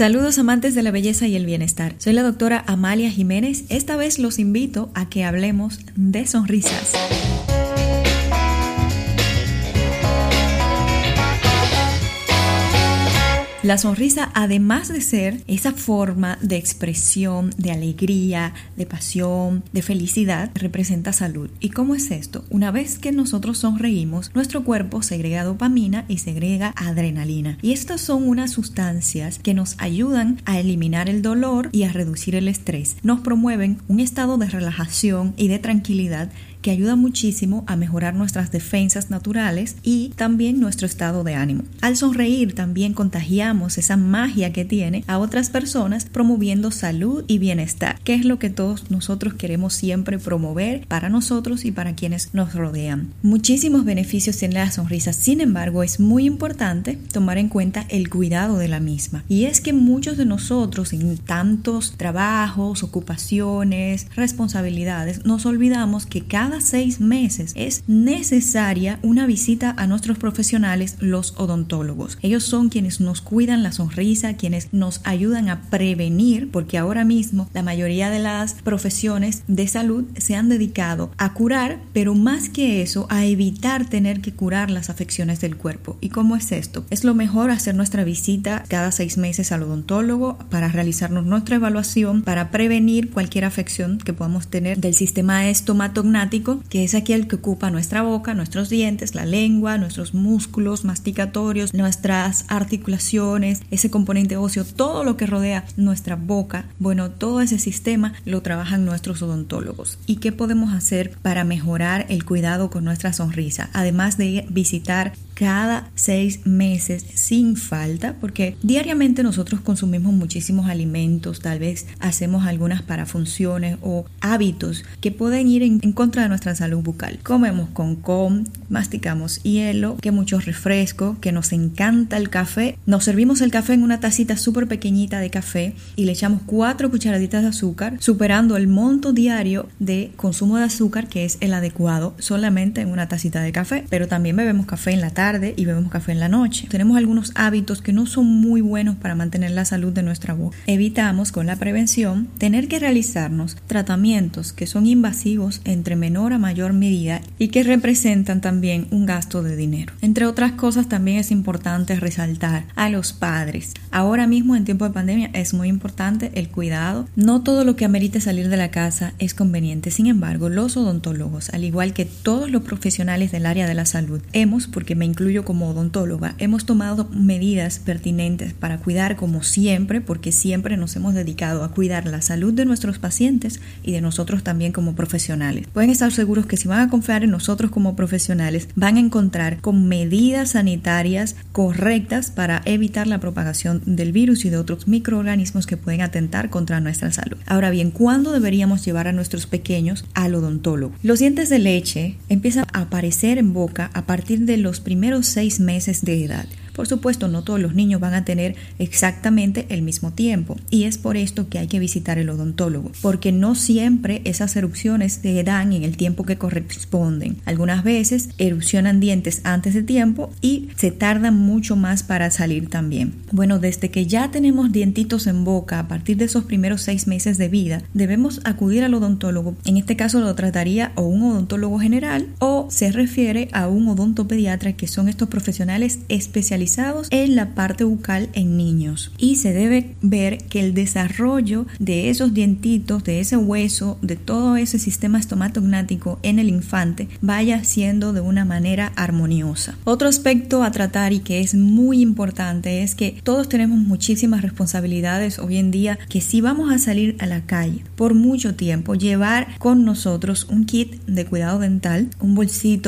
Saludos amantes de la belleza y el bienestar. Soy la doctora Amalia Jiménez. Esta vez los invito a que hablemos de sonrisas. La sonrisa, además de ser esa forma de expresión, de alegría, de pasión, de felicidad, representa salud. ¿Y cómo es esto? Una vez que nosotros sonreímos, nuestro cuerpo segrega dopamina y segrega adrenalina. Y estas son unas sustancias que nos ayudan a eliminar el dolor y a reducir el estrés. Nos promueven un estado de relajación y de tranquilidad que ayuda muchísimo a mejorar nuestras defensas naturales y también nuestro estado de ánimo. Al sonreír también contagiamos esa magia que tiene a otras personas promoviendo salud y bienestar, que es lo que todos nosotros queremos siempre promover para nosotros y para quienes nos rodean. Muchísimos beneficios tiene la sonrisa, sin embargo es muy importante tomar en cuenta el cuidado de la misma. Y es que muchos de nosotros en tantos trabajos, ocupaciones, responsabilidades, nos olvidamos que cada seis meses es necesaria una visita a nuestros profesionales, los odontólogos. Ellos son quienes nos cuidan la sonrisa, quienes nos ayudan a prevenir, porque ahora mismo la mayoría de las profesiones de salud se han dedicado a curar, pero más que eso, a evitar tener que curar las afecciones del cuerpo. ¿Y cómo es esto? Es lo mejor hacer nuestra visita cada seis meses al odontólogo para realizarnos nuestra evaluación, para prevenir cualquier afección que podamos tener del sistema estomatognático que es aquel que ocupa nuestra boca, nuestros dientes, la lengua, nuestros músculos masticatorios, nuestras articulaciones, ese componente óseo, todo lo que rodea nuestra boca. Bueno, todo ese sistema lo trabajan nuestros odontólogos. ¿Y qué podemos hacer para mejorar el cuidado con nuestra sonrisa? Además de visitar cada seis meses sin falta, porque diariamente nosotros consumimos muchísimos alimentos, tal vez hacemos algunas parafunciones o hábitos que pueden ir en, contra de nuestra salud bucal. Comemos con con, masticamos hielo, que mucho refresco, que nos encanta el café. Nos servimos el café en una tacita súper pequeñita de café y le echamos cuatro cucharaditas de azúcar, superando el monto diario de consumo de azúcar que es el adecuado solamente en una tacita de café. Pero también bebemos café en la tarde y bebemos café en la noche. Tenemos algunos hábitos que no son muy buenos para mantener la salud de nuestra voz. Evitamos con la prevención tener que realizarnos tratamientos que son invasivos entre menor a mayor medida y que representan también un gasto de dinero. Entre otras cosas también es importante resaltar a los padres. Ahora mismo en tiempo de pandemia es muy importante el cuidado. No todo lo que amerite salir de la casa es conveniente. Sin embargo, los odontólogos, al igual que todos los profesionales del área de la salud, hemos, porque me incluyo como odontóloga, hemos tomado medidas pertinentes para cuidar como siempre, porque siempre nos hemos dedicado a cuidar la salud de nuestros pacientes y de nosotros también como profesionales. Pueden estar seguros que si van a confiar en nosotros como profesionales, van a encontrar con medidas sanitarias correctas para evitar la propagación del virus y de otros microorganismos que pueden atentar contra nuestra salud. Ahora bien, ¿cuándo deberíamos llevar a nuestros pequeños al odontólogo? Los dientes de leche empiezan a aparecer en boca a partir de los primeros seis meses de edad. Por supuesto, no todos los niños van a tener exactamente el mismo tiempo y es por esto que hay que visitar el odontólogo, porque no siempre esas erupciones se dan en el tiempo que corresponden. Algunas veces erupcionan dientes antes de tiempo y se tardan mucho más para salir también. Bueno, desde que ya tenemos dientitos en boca a partir de esos primeros seis meses de vida, debemos acudir al odontólogo. En este caso lo trataría o un odontólogo general o se refiere a un odontopediatra que son estos profesionales especializados en la parte bucal en niños y se debe ver que el desarrollo de esos dientitos, de ese hueso, de todo ese sistema estomatognático en el infante vaya siendo de una manera armoniosa. Otro aspecto a tratar y que es muy importante es que todos tenemos muchísimas responsabilidades hoy en día que si vamos a salir a la calle por mucho tiempo, llevar con nosotros un kit de cuidado dental, un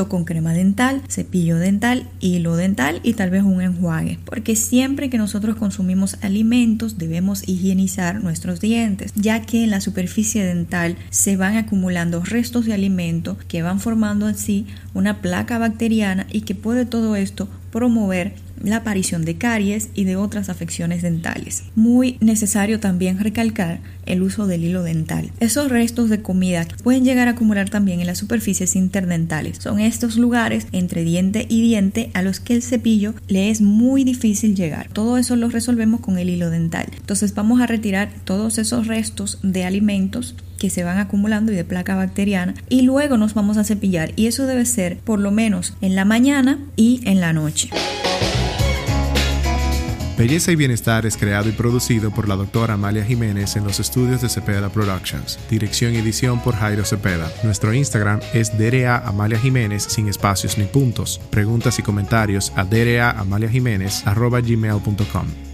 con crema dental, cepillo dental, hilo dental y tal vez un enjuague, porque siempre que nosotros consumimos alimentos debemos higienizar nuestros dientes, ya que en la superficie dental se van acumulando restos de alimento que van formando así una placa bacteriana y que puede todo esto promover la aparición de caries y de otras afecciones dentales. Muy necesario también recalcar el uso del hilo dental. Esos restos de comida pueden llegar a acumular también en las superficies interdentales. Son estos lugares entre diente y diente a los que el cepillo le es muy difícil llegar. Todo eso lo resolvemos con el hilo dental. Entonces vamos a retirar todos esos restos de alimentos que se van acumulando y de placa bacteriana y luego nos vamos a cepillar y eso debe ser por lo menos en la mañana y en la noche. Belleza y Bienestar es creado y producido por la doctora Amalia Jiménez en los estudios de Cepeda Productions. Dirección y edición por Jairo Cepeda. Nuestro Instagram es DRA Amalia Jiménez sin espacios ni puntos. Preguntas y comentarios a DRA Amalia Jiménez gmail.com.